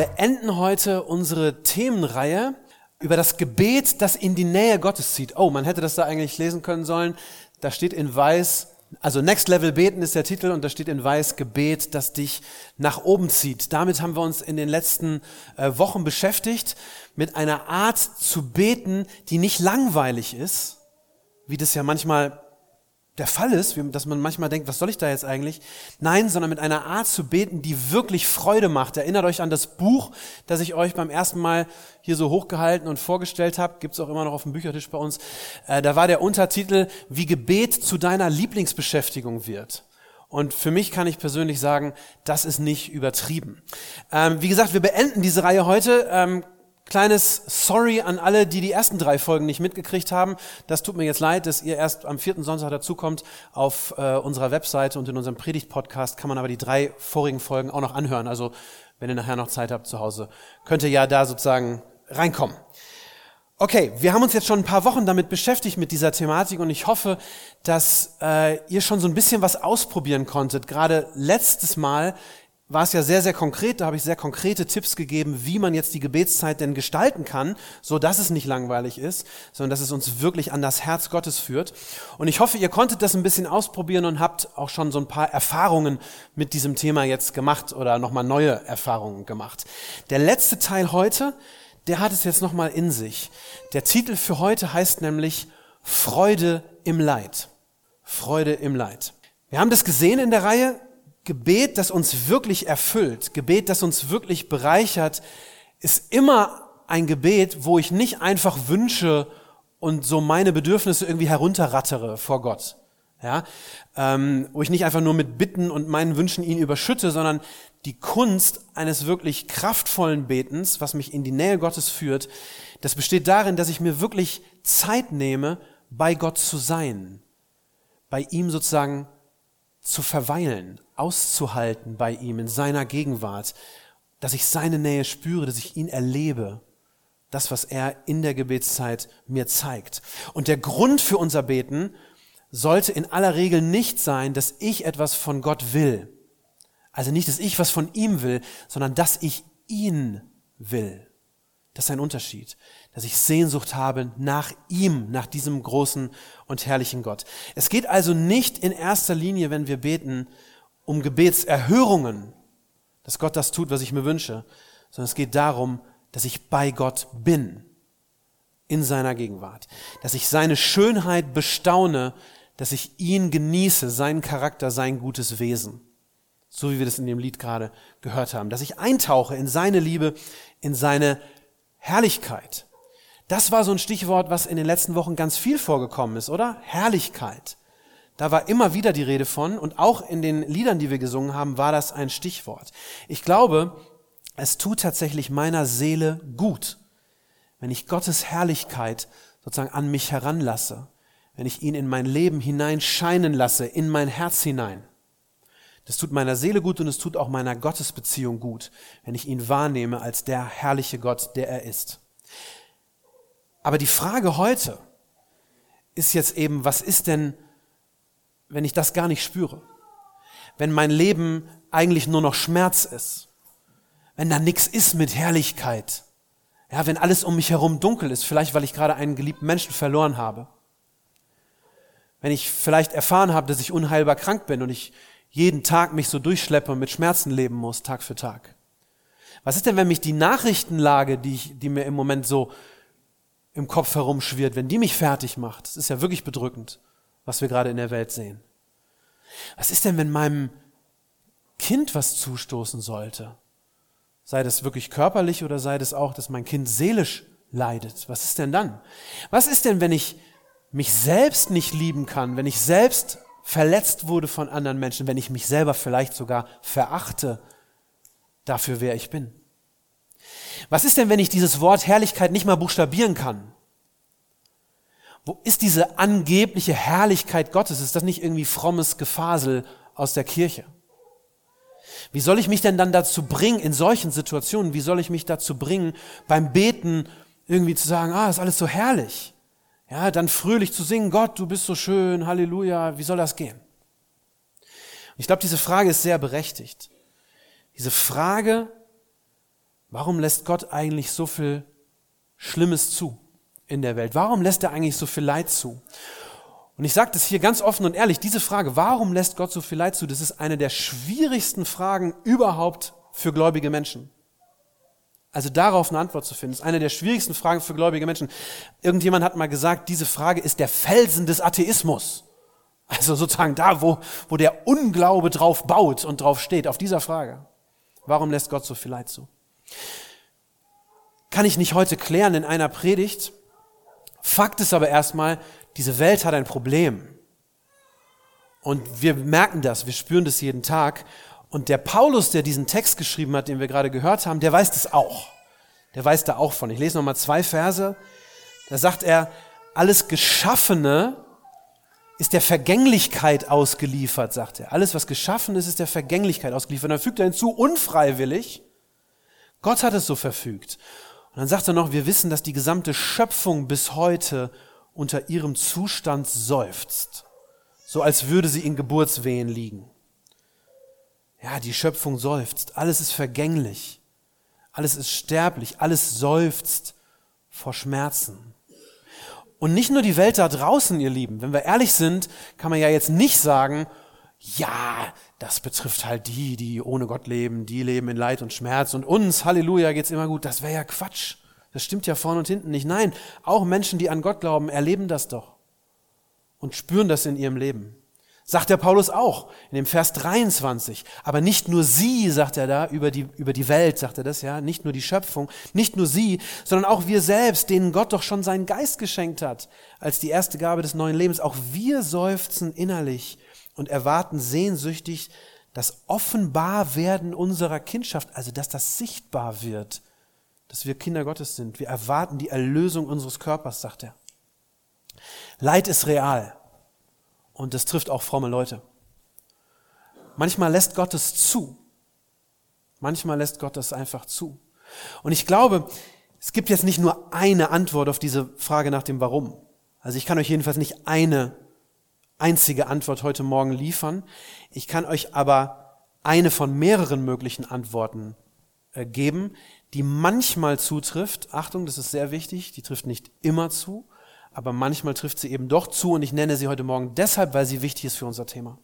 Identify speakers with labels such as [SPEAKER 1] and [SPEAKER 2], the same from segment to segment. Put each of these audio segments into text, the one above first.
[SPEAKER 1] Beenden heute unsere Themenreihe über das Gebet, das in die Nähe Gottes zieht. Oh, man hätte das da eigentlich lesen können sollen. Da steht in weiß, also Next Level Beten ist der Titel und da steht in weiß Gebet, das dich nach oben zieht. Damit haben wir uns in den letzten äh, Wochen beschäftigt, mit einer Art zu beten, die nicht langweilig ist, wie das ja manchmal der Fall ist, dass man manchmal denkt, was soll ich da jetzt eigentlich? Nein, sondern mit einer Art zu beten, die wirklich Freude macht. Erinnert euch an das Buch, das ich euch beim ersten Mal hier so hochgehalten und vorgestellt habe. Gibt es auch immer noch auf dem Büchertisch bei uns. Äh, da war der Untertitel, wie Gebet zu deiner Lieblingsbeschäftigung wird. Und für mich kann ich persönlich sagen, das ist nicht übertrieben. Ähm, wie gesagt, wir beenden diese Reihe heute. Ähm, Kleines Sorry an alle, die die ersten drei Folgen nicht mitgekriegt haben. Das tut mir jetzt leid, dass ihr erst am vierten Sonntag dazukommt. Auf äh, unserer Webseite und in unserem Predigt-Podcast kann man aber die drei vorigen Folgen auch noch anhören. Also wenn ihr nachher noch Zeit habt zu Hause, könnt ihr ja da sozusagen reinkommen. Okay, wir haben uns jetzt schon ein paar Wochen damit beschäftigt mit dieser Thematik und ich hoffe, dass äh, ihr schon so ein bisschen was ausprobieren konntet. Gerade letztes Mal war es ja sehr, sehr konkret. Da habe ich sehr konkrete Tipps gegeben, wie man jetzt die Gebetszeit denn gestalten kann, so dass es nicht langweilig ist, sondern dass es uns wirklich an das Herz Gottes führt. Und ich hoffe, ihr konntet das ein bisschen ausprobieren und habt auch schon so ein paar Erfahrungen mit diesem Thema jetzt gemacht oder nochmal neue Erfahrungen gemacht. Der letzte Teil heute, der hat es jetzt nochmal in sich. Der Titel für heute heißt nämlich Freude im Leid. Freude im Leid. Wir haben das gesehen in der Reihe Gebet, das uns wirklich erfüllt, Gebet, das uns wirklich bereichert, ist immer ein Gebet, wo ich nicht einfach wünsche und so meine Bedürfnisse irgendwie herunterrattere vor Gott. Ja, ähm, wo ich nicht einfach nur mit Bitten und meinen Wünschen ihn überschütte, sondern die Kunst eines wirklich kraftvollen Betens, was mich in die Nähe Gottes führt, das besteht darin, dass ich mir wirklich Zeit nehme, bei Gott zu sein, bei ihm sozusagen zu verweilen, auszuhalten bei ihm in seiner Gegenwart, dass ich seine Nähe spüre, dass ich ihn erlebe. Das, was er in der Gebetszeit mir zeigt. Und der Grund für unser Beten sollte in aller Regel nicht sein, dass ich etwas von Gott will. Also nicht, dass ich was von ihm will, sondern dass ich ihn will. Das ist ein Unterschied, dass ich Sehnsucht habe nach ihm, nach diesem großen und herrlichen Gott. Es geht also nicht in erster Linie, wenn wir beten, um Gebetserhörungen, dass Gott das tut, was ich mir wünsche, sondern es geht darum, dass ich bei Gott bin, in seiner Gegenwart, dass ich seine Schönheit bestaune, dass ich ihn genieße, seinen Charakter, sein gutes Wesen, so wie wir das in dem Lied gerade gehört haben, dass ich eintauche in seine Liebe, in seine Herrlichkeit. Das war so ein Stichwort, was in den letzten Wochen ganz viel vorgekommen ist, oder? Herrlichkeit. Da war immer wieder die Rede von und auch in den Liedern, die wir gesungen haben, war das ein Stichwort. Ich glaube, es tut tatsächlich meiner Seele gut, wenn ich Gottes Herrlichkeit sozusagen an mich heranlasse, wenn ich ihn in mein Leben hineinscheinen lasse, in mein Herz hinein. Das tut meiner Seele gut und es tut auch meiner Gottesbeziehung gut, wenn ich ihn wahrnehme als der herrliche Gott, der er ist. Aber die Frage heute ist jetzt eben, was ist denn wenn ich das gar nicht spüre? Wenn mein Leben eigentlich nur noch Schmerz ist? Wenn da nichts ist mit Herrlichkeit? Ja, wenn alles um mich herum dunkel ist, vielleicht weil ich gerade einen geliebten Menschen verloren habe? Wenn ich vielleicht erfahren habe, dass ich unheilbar krank bin und ich jeden Tag mich so durchschleppe und mit Schmerzen leben muss, Tag für Tag? Was ist denn, wenn mich die Nachrichtenlage, die, ich, die mir im Moment so im Kopf herumschwirrt, wenn die mich fertig macht? Das ist ja wirklich bedrückend was wir gerade in der Welt sehen. Was ist denn, wenn meinem Kind was zustoßen sollte? Sei das wirklich körperlich oder sei das auch, dass mein Kind seelisch leidet? Was ist denn dann? Was ist denn, wenn ich mich selbst nicht lieben kann, wenn ich selbst verletzt wurde von anderen Menschen, wenn ich mich selber vielleicht sogar verachte dafür, wer ich bin? Was ist denn, wenn ich dieses Wort Herrlichkeit nicht mal buchstabieren kann? Wo ist diese angebliche Herrlichkeit Gottes? Ist das nicht irgendwie frommes Gefasel aus der Kirche? Wie soll ich mich denn dann dazu bringen, in solchen Situationen, wie soll ich mich dazu bringen, beim Beten irgendwie zu sagen, ah, ist alles so herrlich? Ja, dann fröhlich zu singen, Gott, du bist so schön, Halleluja, wie soll das gehen? ich glaube, diese Frage ist sehr berechtigt. Diese Frage, warum lässt Gott eigentlich so viel Schlimmes zu in der Welt? Warum lässt er eigentlich so viel Leid zu? Und ich sage das hier ganz offen und ehrlich, diese Frage, warum lässt Gott so viel Leid zu, das ist eine der schwierigsten Fragen überhaupt für gläubige Menschen. Also darauf eine Antwort zu finden, ist eine der schwierigsten Fragen für gläubige Menschen. Irgendjemand hat mal gesagt, diese Frage ist der Felsen des Atheismus. Also sozusagen da, wo, wo der Unglaube drauf baut und drauf steht, auf dieser Frage. Warum lässt Gott so viel Leid zu? Kann ich nicht heute klären in einer Predigt. Fakt ist aber erstmal, diese Welt hat ein Problem. Und wir merken das, wir spüren das jeden Tag. Und der Paulus, der diesen Text geschrieben hat, den wir gerade gehört haben, der weiß das auch. Der weiß da auch von. Ich lese nochmal zwei Verse. Da sagt er, alles Geschaffene ist der Vergänglichkeit ausgeliefert, sagt er. Alles, was geschaffen ist, ist der Vergänglichkeit ausgeliefert. Und dann fügt er hinzu, unfreiwillig. Gott hat es so verfügt. Und dann sagt er noch, wir wissen, dass die gesamte Schöpfung bis heute unter ihrem Zustand seufzt, so als würde sie in Geburtswehen liegen. Ja, die Schöpfung seufzt, alles ist vergänglich, alles ist sterblich, alles seufzt vor Schmerzen. Und nicht nur die Welt da draußen, ihr Lieben. Wenn wir ehrlich sind, kann man ja jetzt nicht sagen, ja, das betrifft halt die, die ohne Gott leben, die leben in Leid und Schmerz und uns, Halleluja, geht's immer gut. Das wäre ja Quatsch. Das stimmt ja vorne und hinten nicht. Nein, auch Menschen, die an Gott glauben, erleben das doch und spüren das in ihrem Leben. Sagt der Paulus auch in dem Vers 23. Aber nicht nur sie, sagt er da, über die, über die Welt, sagt er das, ja, nicht nur die Schöpfung, nicht nur sie, sondern auch wir selbst, denen Gott doch schon seinen Geist geschenkt hat, als die erste Gabe des neuen Lebens. Auch wir seufzen innerlich und erwarten sehnsüchtig das Offenbarwerden unserer Kindschaft, also dass das sichtbar wird, dass wir Kinder Gottes sind. Wir erwarten die Erlösung unseres Körpers, sagt er. Leid ist real und das trifft auch fromme Leute. Manchmal lässt Gott es zu. Manchmal lässt Gott es einfach zu. Und ich glaube, es gibt jetzt nicht nur eine Antwort auf diese Frage nach dem Warum. Also ich kann euch jedenfalls nicht eine einzige Antwort heute Morgen liefern. Ich kann euch aber eine von mehreren möglichen Antworten äh, geben, die manchmal zutrifft. Achtung, das ist sehr wichtig, die trifft nicht immer zu, aber manchmal trifft sie eben doch zu und ich nenne sie heute Morgen deshalb, weil sie wichtig ist für unser Thema.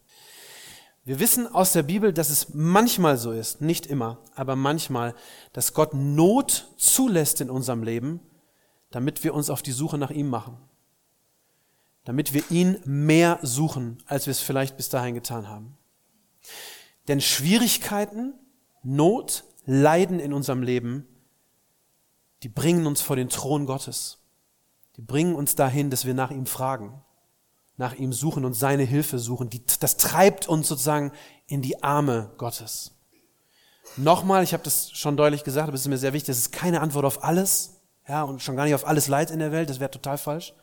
[SPEAKER 1] Wir wissen aus der Bibel, dass es manchmal so ist, nicht immer, aber manchmal, dass Gott Not zulässt in unserem Leben, damit wir uns auf die Suche nach ihm machen. Damit wir ihn mehr suchen, als wir es vielleicht bis dahin getan haben. Denn Schwierigkeiten, Not, Leiden in unserem Leben, die bringen uns vor den Thron Gottes. Die bringen uns dahin, dass wir nach ihm fragen, nach ihm suchen und seine Hilfe suchen. Die, das treibt uns sozusagen in die Arme Gottes. Nochmal, ich habe das schon deutlich gesagt, aber es ist mir sehr wichtig, das ist keine Antwort auf alles, ja, und schon gar nicht auf alles Leid in der Welt, das wäre total falsch.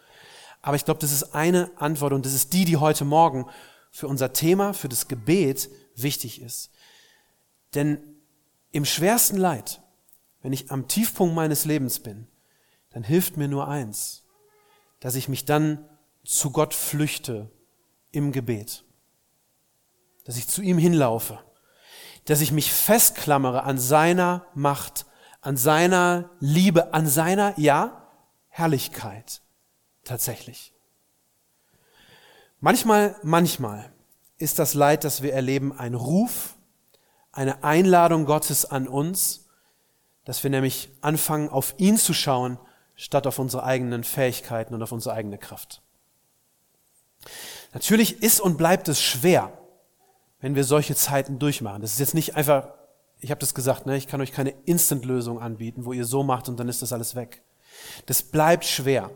[SPEAKER 1] Aber ich glaube, das ist eine Antwort und das ist die, die heute Morgen für unser Thema, für das Gebet wichtig ist. Denn im schwersten Leid, wenn ich am Tiefpunkt meines Lebens bin, dann hilft mir nur eins, dass ich mich dann zu Gott flüchte im Gebet, dass ich zu ihm hinlaufe, dass ich mich festklammere an seiner Macht, an seiner Liebe, an seiner, ja, Herrlichkeit tatsächlich. Manchmal, manchmal ist das Leid, das wir erleben, ein Ruf eine Einladung Gottes an uns, dass wir nämlich anfangen, auf ihn zu schauen, statt auf unsere eigenen Fähigkeiten und auf unsere eigene Kraft. Natürlich ist und bleibt es schwer, wenn wir solche Zeiten durchmachen. Das ist jetzt nicht einfach, ich habe das gesagt, ne, ich kann euch keine Instant-Lösung anbieten, wo ihr so macht und dann ist das alles weg. Das bleibt schwer.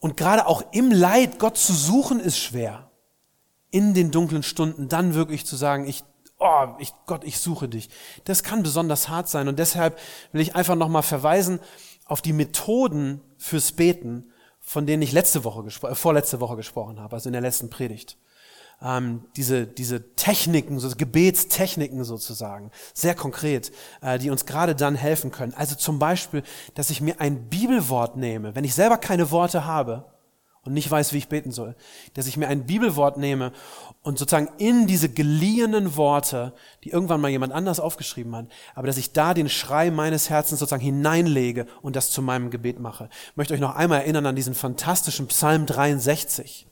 [SPEAKER 1] Und gerade auch im Leid Gott zu suchen ist schwer. In den dunklen Stunden dann wirklich zu sagen, ich oh, ich, Gott, ich suche dich. Das kann besonders hart sein und deshalb will ich einfach nochmal verweisen auf die Methoden fürs Beten, von denen ich letzte Woche, äh, vorletzte Woche gesprochen habe, also in der letzten Predigt ähm, diese, diese Techniken, so Gebetstechniken sozusagen, sehr konkret, äh, die uns gerade dann helfen können. Also zum Beispiel, dass ich mir ein Bibelwort nehme, wenn ich selber keine Worte habe und nicht weiß, wie ich beten soll, dass ich mir ein Bibelwort nehme und sozusagen in diese geliehenen Worte, die irgendwann mal jemand anders aufgeschrieben hat, aber dass ich da den Schrei meines Herzens sozusagen hineinlege und das zu meinem Gebet mache. Ich möchte euch noch einmal erinnern an diesen fantastischen Psalm 63.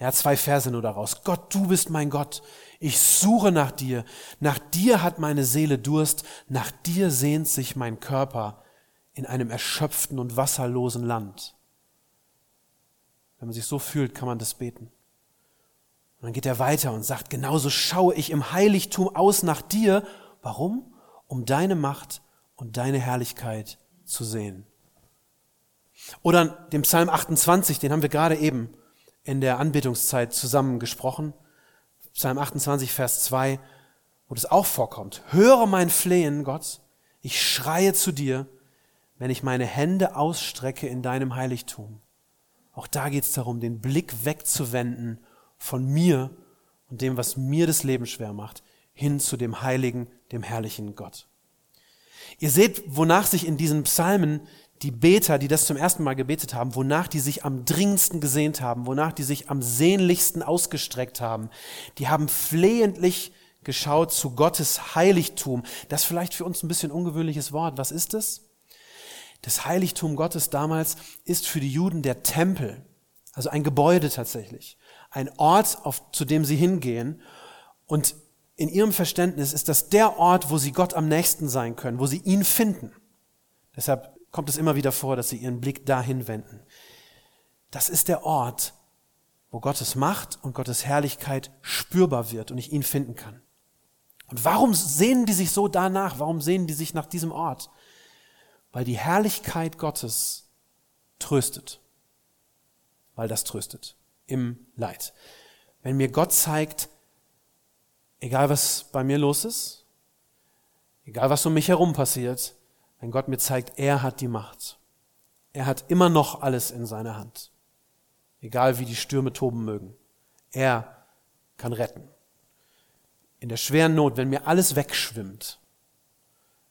[SPEAKER 1] Er hat zwei Verse nur daraus. Gott, du bist mein Gott. Ich suche nach dir. Nach dir hat meine Seele Durst. Nach dir sehnt sich mein Körper in einem erschöpften und wasserlosen Land. Wenn man sich so fühlt, kann man das beten. Und dann geht er weiter und sagt, genauso schaue ich im Heiligtum aus nach dir. Warum? Um deine Macht und deine Herrlichkeit zu sehen. Oder den Psalm 28, den haben wir gerade eben in der Anbetungszeit zusammen gesprochen. Psalm 28, Vers 2, wo das auch vorkommt. Höre mein Flehen, Gott, ich schreie zu dir, wenn ich meine Hände ausstrecke in deinem Heiligtum. Auch da geht es darum, den Blick wegzuwenden von mir und dem, was mir das Leben schwer macht, hin zu dem heiligen, dem herrlichen Gott. Ihr seht, wonach sich in diesen Psalmen die Beter, die das zum ersten Mal gebetet haben, wonach die sich am dringendsten gesehnt haben, wonach die sich am sehnlichsten ausgestreckt haben, die haben flehentlich geschaut zu Gottes Heiligtum. Das vielleicht für uns ein bisschen ungewöhnliches Wort. Was ist es? Das Heiligtum Gottes damals ist für die Juden der Tempel, also ein Gebäude tatsächlich, ein Ort, auf, zu dem sie hingehen. Und in ihrem Verständnis ist das der Ort, wo sie Gott am nächsten sein können, wo sie ihn finden. Deshalb kommt es immer wieder vor, dass sie ihren Blick dahin wenden. Das ist der Ort, wo Gottes Macht und Gottes Herrlichkeit spürbar wird und ich ihn finden kann. Und warum sehnen die sich so danach? Warum sehnen die sich nach diesem Ort? Weil die Herrlichkeit Gottes tröstet. Weil das tröstet im Leid. Wenn mir Gott zeigt, egal was bei mir los ist, egal was um mich herum passiert, wenn Gott mir zeigt, er hat die Macht. Er hat immer noch alles in seiner Hand. Egal wie die Stürme toben mögen. Er kann retten. In der schweren Not, wenn mir alles wegschwimmt,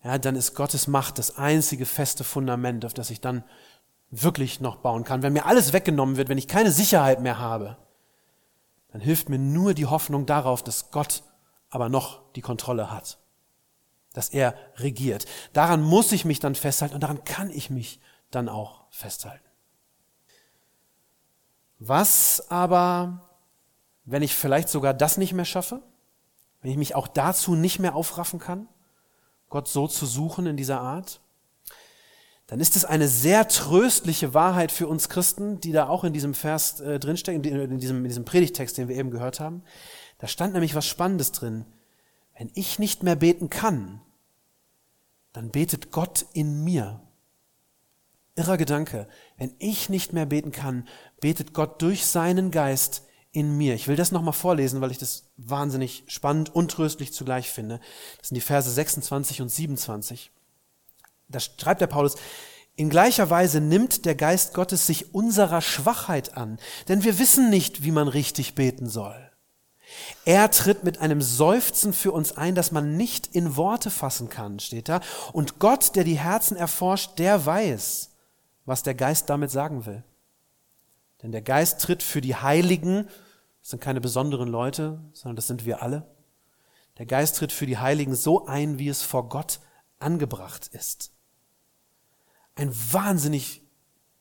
[SPEAKER 1] ja, dann ist Gottes Macht das einzige feste Fundament, auf das ich dann wirklich noch bauen kann. Wenn mir alles weggenommen wird, wenn ich keine Sicherheit mehr habe, dann hilft mir nur die Hoffnung darauf, dass Gott aber noch die Kontrolle hat dass er regiert. Daran muss ich mich dann festhalten und daran kann ich mich dann auch festhalten. Was aber, wenn ich vielleicht sogar das nicht mehr schaffe? Wenn ich mich auch dazu nicht mehr aufraffen kann, Gott so zu suchen in dieser Art? Dann ist es eine sehr tröstliche Wahrheit für uns Christen, die da auch in diesem Vers äh, drinsteckt, in diesem, in diesem Predigtext, den wir eben gehört haben. Da stand nämlich was Spannendes drin. Wenn ich nicht mehr beten kann, dann betet Gott in mir. Irrer Gedanke. Wenn ich nicht mehr beten kann, betet Gott durch seinen Geist in mir. Ich will das nochmal vorlesen, weil ich das wahnsinnig spannend und tröstlich zugleich finde. Das sind die Verse 26 und 27. Da schreibt der Paulus, in gleicher Weise nimmt der Geist Gottes sich unserer Schwachheit an, denn wir wissen nicht, wie man richtig beten soll. Er tritt mit einem Seufzen für uns ein, das man nicht in Worte fassen kann, steht da. Und Gott, der die Herzen erforscht, der weiß, was der Geist damit sagen will. Denn der Geist tritt für die Heiligen, das sind keine besonderen Leute, sondern das sind wir alle. Der Geist tritt für die Heiligen so ein, wie es vor Gott angebracht ist. Ein wahnsinnig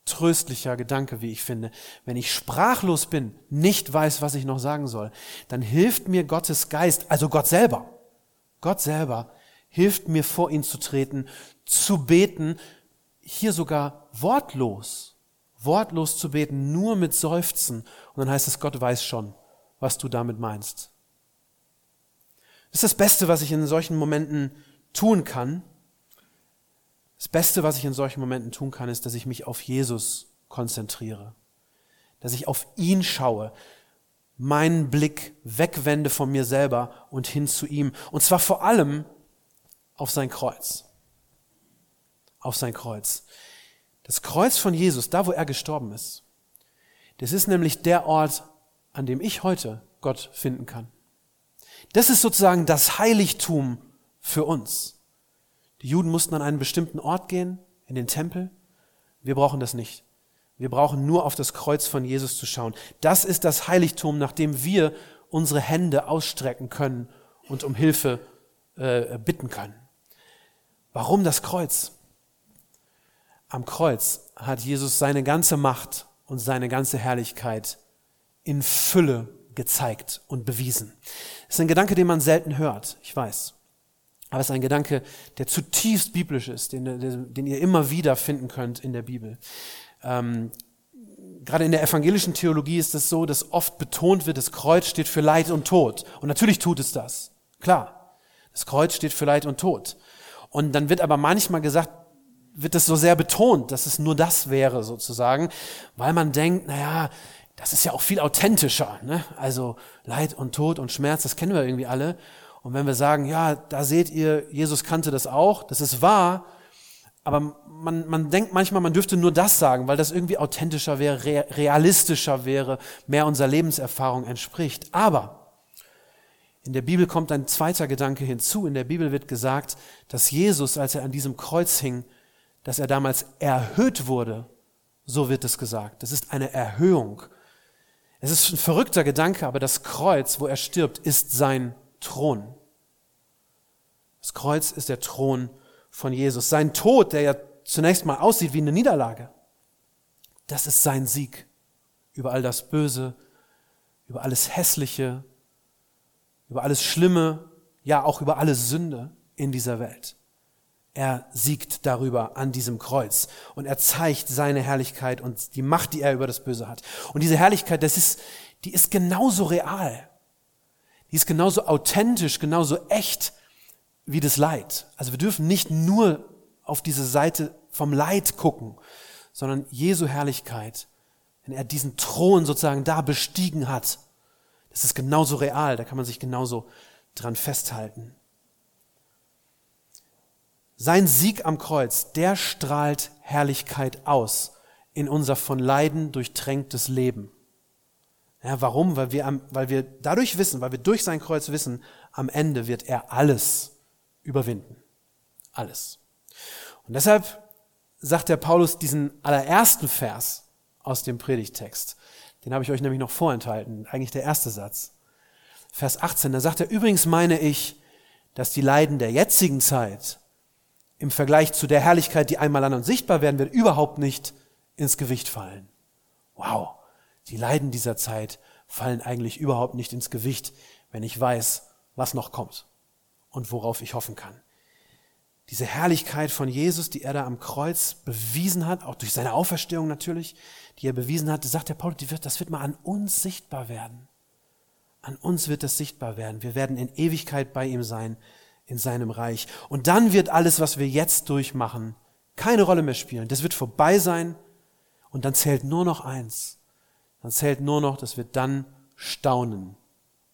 [SPEAKER 1] tröstlicher Gedanke, wie ich finde. Wenn ich sprachlos bin, nicht weiß, was ich noch sagen soll, dann hilft mir Gottes Geist, also Gott selber, Gott selber hilft mir vor ihn zu treten, zu beten, hier sogar wortlos, wortlos zu beten, nur mit Seufzen. Und dann heißt es, Gott weiß schon, was du damit meinst. Das ist das Beste, was ich in solchen Momenten tun kann. Das Beste, was ich in solchen Momenten tun kann, ist, dass ich mich auf Jesus konzentriere, dass ich auf ihn schaue. meinen Blick wegwende von mir selber und hin zu ihm. Und zwar vor allem auf sein Kreuz. Auf sein Kreuz. Das Kreuz von Jesus, da wo er gestorben ist, das ist nämlich der Ort, an dem ich heute Gott finden kann. Das ist sozusagen das Heiligtum für uns. Die Juden mussten an einen bestimmten Ort gehen, in den Tempel. Wir brauchen das nicht. Wir brauchen nur auf das Kreuz von Jesus zu schauen. Das ist das Heiligtum, nach dem wir unsere Hände ausstrecken können und um Hilfe äh, bitten können. Warum das Kreuz? Am Kreuz hat Jesus seine ganze Macht und seine ganze Herrlichkeit in Fülle gezeigt und bewiesen. Das ist ein Gedanke, den man selten hört, ich weiß. Aber es ist ein Gedanke, der zutiefst biblisch ist, den, den ihr immer wieder finden könnt in der Bibel. Ähm, gerade in der evangelischen Theologie ist es so, dass oft betont wird, das Kreuz steht für Leid und Tod. Und natürlich tut es das. Klar. Das Kreuz steht für Leid und Tod. Und dann wird aber manchmal gesagt, wird es so sehr betont, dass es nur das wäre sozusagen, weil man denkt, naja, das ist ja auch viel authentischer. Ne? Also Leid und Tod und Schmerz, das kennen wir irgendwie alle. Und wenn wir sagen, ja, da seht ihr, Jesus kannte das auch, das ist wahr, aber man, man denkt manchmal, man dürfte nur das sagen, weil das irgendwie authentischer wäre, realistischer wäre, mehr unserer Lebenserfahrung entspricht. Aber in der Bibel kommt ein zweiter Gedanke hinzu. In der Bibel wird gesagt, dass Jesus, als er an diesem Kreuz hing, dass er damals erhöht wurde. So wird es gesagt. Das ist eine Erhöhung. Es ist ein verrückter Gedanke, aber das Kreuz, wo er stirbt, ist sein Thron. Das Kreuz ist der Thron von Jesus. Sein Tod, der ja zunächst mal aussieht wie eine Niederlage, das ist sein Sieg über all das Böse, über alles Hässliche, über alles Schlimme, ja auch über alle Sünde in dieser Welt. Er siegt darüber an diesem Kreuz und er zeigt seine Herrlichkeit und die Macht, die er über das Böse hat. Und diese Herrlichkeit, das ist, die ist genauso real. Die ist genauso authentisch, genauso echt wie das Leid. Also wir dürfen nicht nur auf diese Seite vom Leid gucken, sondern Jesu Herrlichkeit, wenn er diesen Thron sozusagen da bestiegen hat, das ist genauso real, da kann man sich genauso dran festhalten. Sein Sieg am Kreuz, der strahlt Herrlichkeit aus in unser von Leiden durchtränktes Leben. Ja, warum? Weil wir, am, weil wir dadurch wissen, weil wir durch sein Kreuz wissen, am Ende wird er alles überwinden. Alles. Und deshalb sagt der Paulus diesen allerersten Vers aus dem Predigtext. Den habe ich euch nämlich noch vorenthalten, eigentlich der erste Satz. Vers 18, da sagt er, übrigens meine ich, dass die Leiden der jetzigen Zeit im Vergleich zu der Herrlichkeit, die einmal an uns sichtbar werden wird, überhaupt nicht ins Gewicht fallen. Wow, die Leiden dieser Zeit fallen eigentlich überhaupt nicht ins Gewicht, wenn ich weiß, was noch kommt und worauf ich hoffen kann. Diese Herrlichkeit von Jesus, die er da am Kreuz bewiesen hat, auch durch seine Auferstehung natürlich, die er bewiesen hat, sagt der Paulus, das wird mal an uns sichtbar werden. An uns wird das sichtbar werden. Wir werden in Ewigkeit bei ihm sein, in seinem Reich. Und dann wird alles, was wir jetzt durchmachen, keine Rolle mehr spielen. Das wird vorbei sein und dann zählt nur noch eins. Dann zählt nur noch, dass wir dann staunen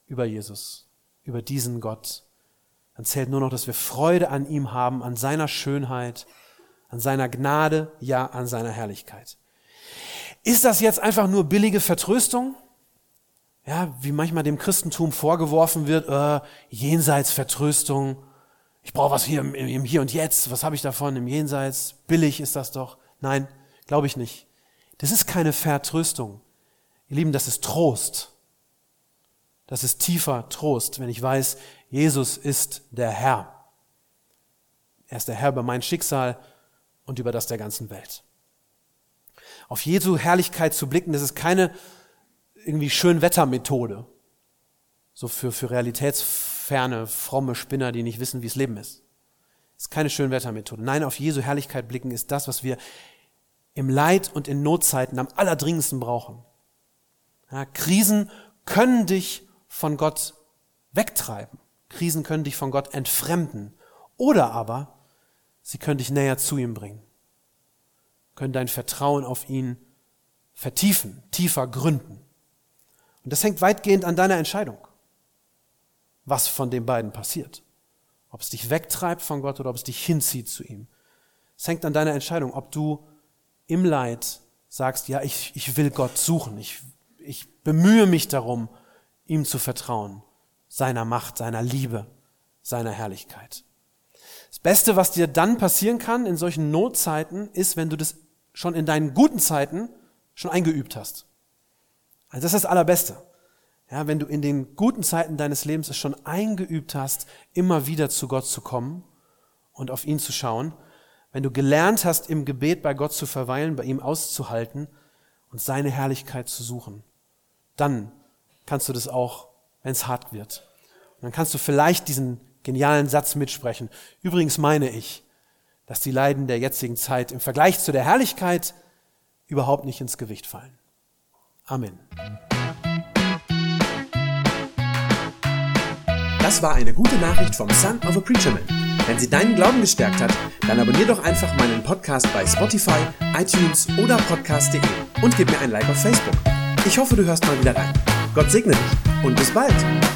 [SPEAKER 1] über Jesus, über diesen Gott, dann zählt nur noch, dass wir Freude an ihm haben, an seiner Schönheit, an seiner Gnade, ja, an seiner Herrlichkeit. Ist das jetzt einfach nur billige Vertröstung? Ja, wie manchmal dem Christentum vorgeworfen wird, äh, jenseits Vertröstung. Ich brauche was hier im, im Hier und Jetzt. Was habe ich davon im Jenseits? Billig ist das doch. Nein, glaube ich nicht. Das ist keine Vertröstung. Ihr Lieben, das ist Trost. Das ist tiefer Trost, wenn ich weiß, Jesus ist der Herr. Er ist der Herr über mein Schicksal und über das der ganzen Welt. Auf Jesu Herrlichkeit zu blicken, das ist keine irgendwie Schönwettermethode. So für, für realitätsferne, fromme Spinner, die nicht wissen, wie es Leben ist. Das ist keine Schönwettermethode. Nein, auf Jesu Herrlichkeit blicken ist das, was wir im Leid und in Notzeiten am allerdringendsten brauchen. Ja, Krisen können dich von Gott wegtreiben. Krisen können dich von Gott entfremden. Oder aber sie können dich näher zu ihm bringen, können dein Vertrauen auf ihn vertiefen, tiefer gründen. Und das hängt weitgehend an deiner Entscheidung, was von den beiden passiert. Ob es dich wegtreibt von Gott oder ob es dich hinzieht zu ihm. Es hängt an deiner Entscheidung, ob du im Leid sagst, ja, ich, ich will Gott suchen, ich, ich bemühe mich darum, ihm zu vertrauen, seiner Macht, seiner Liebe, seiner Herrlichkeit. Das Beste, was dir dann passieren kann in solchen Notzeiten, ist, wenn du das schon in deinen guten Zeiten schon eingeübt hast. Also das ist das Allerbeste. Ja, wenn du in den guten Zeiten deines Lebens es schon eingeübt hast, immer wieder zu Gott zu kommen und auf ihn zu schauen, wenn du gelernt hast, im Gebet bei Gott zu verweilen, bei ihm auszuhalten und seine Herrlichkeit zu suchen, dann kannst du das auch, wenn es hart wird. Und dann kannst du vielleicht diesen genialen Satz mitsprechen. Übrigens meine ich, dass die Leiden der jetzigen Zeit im Vergleich zu der Herrlichkeit überhaupt nicht ins Gewicht fallen. Amen.
[SPEAKER 2] Das war eine gute Nachricht vom Son of a Preacher Man. Wenn sie deinen Glauben gestärkt hat, dann abonnier doch einfach meinen Podcast bei Spotify, iTunes oder podcast.de und gib mir ein Like auf Facebook. Ich hoffe, du hörst mal wieder rein. Gott segne dich und bis bald.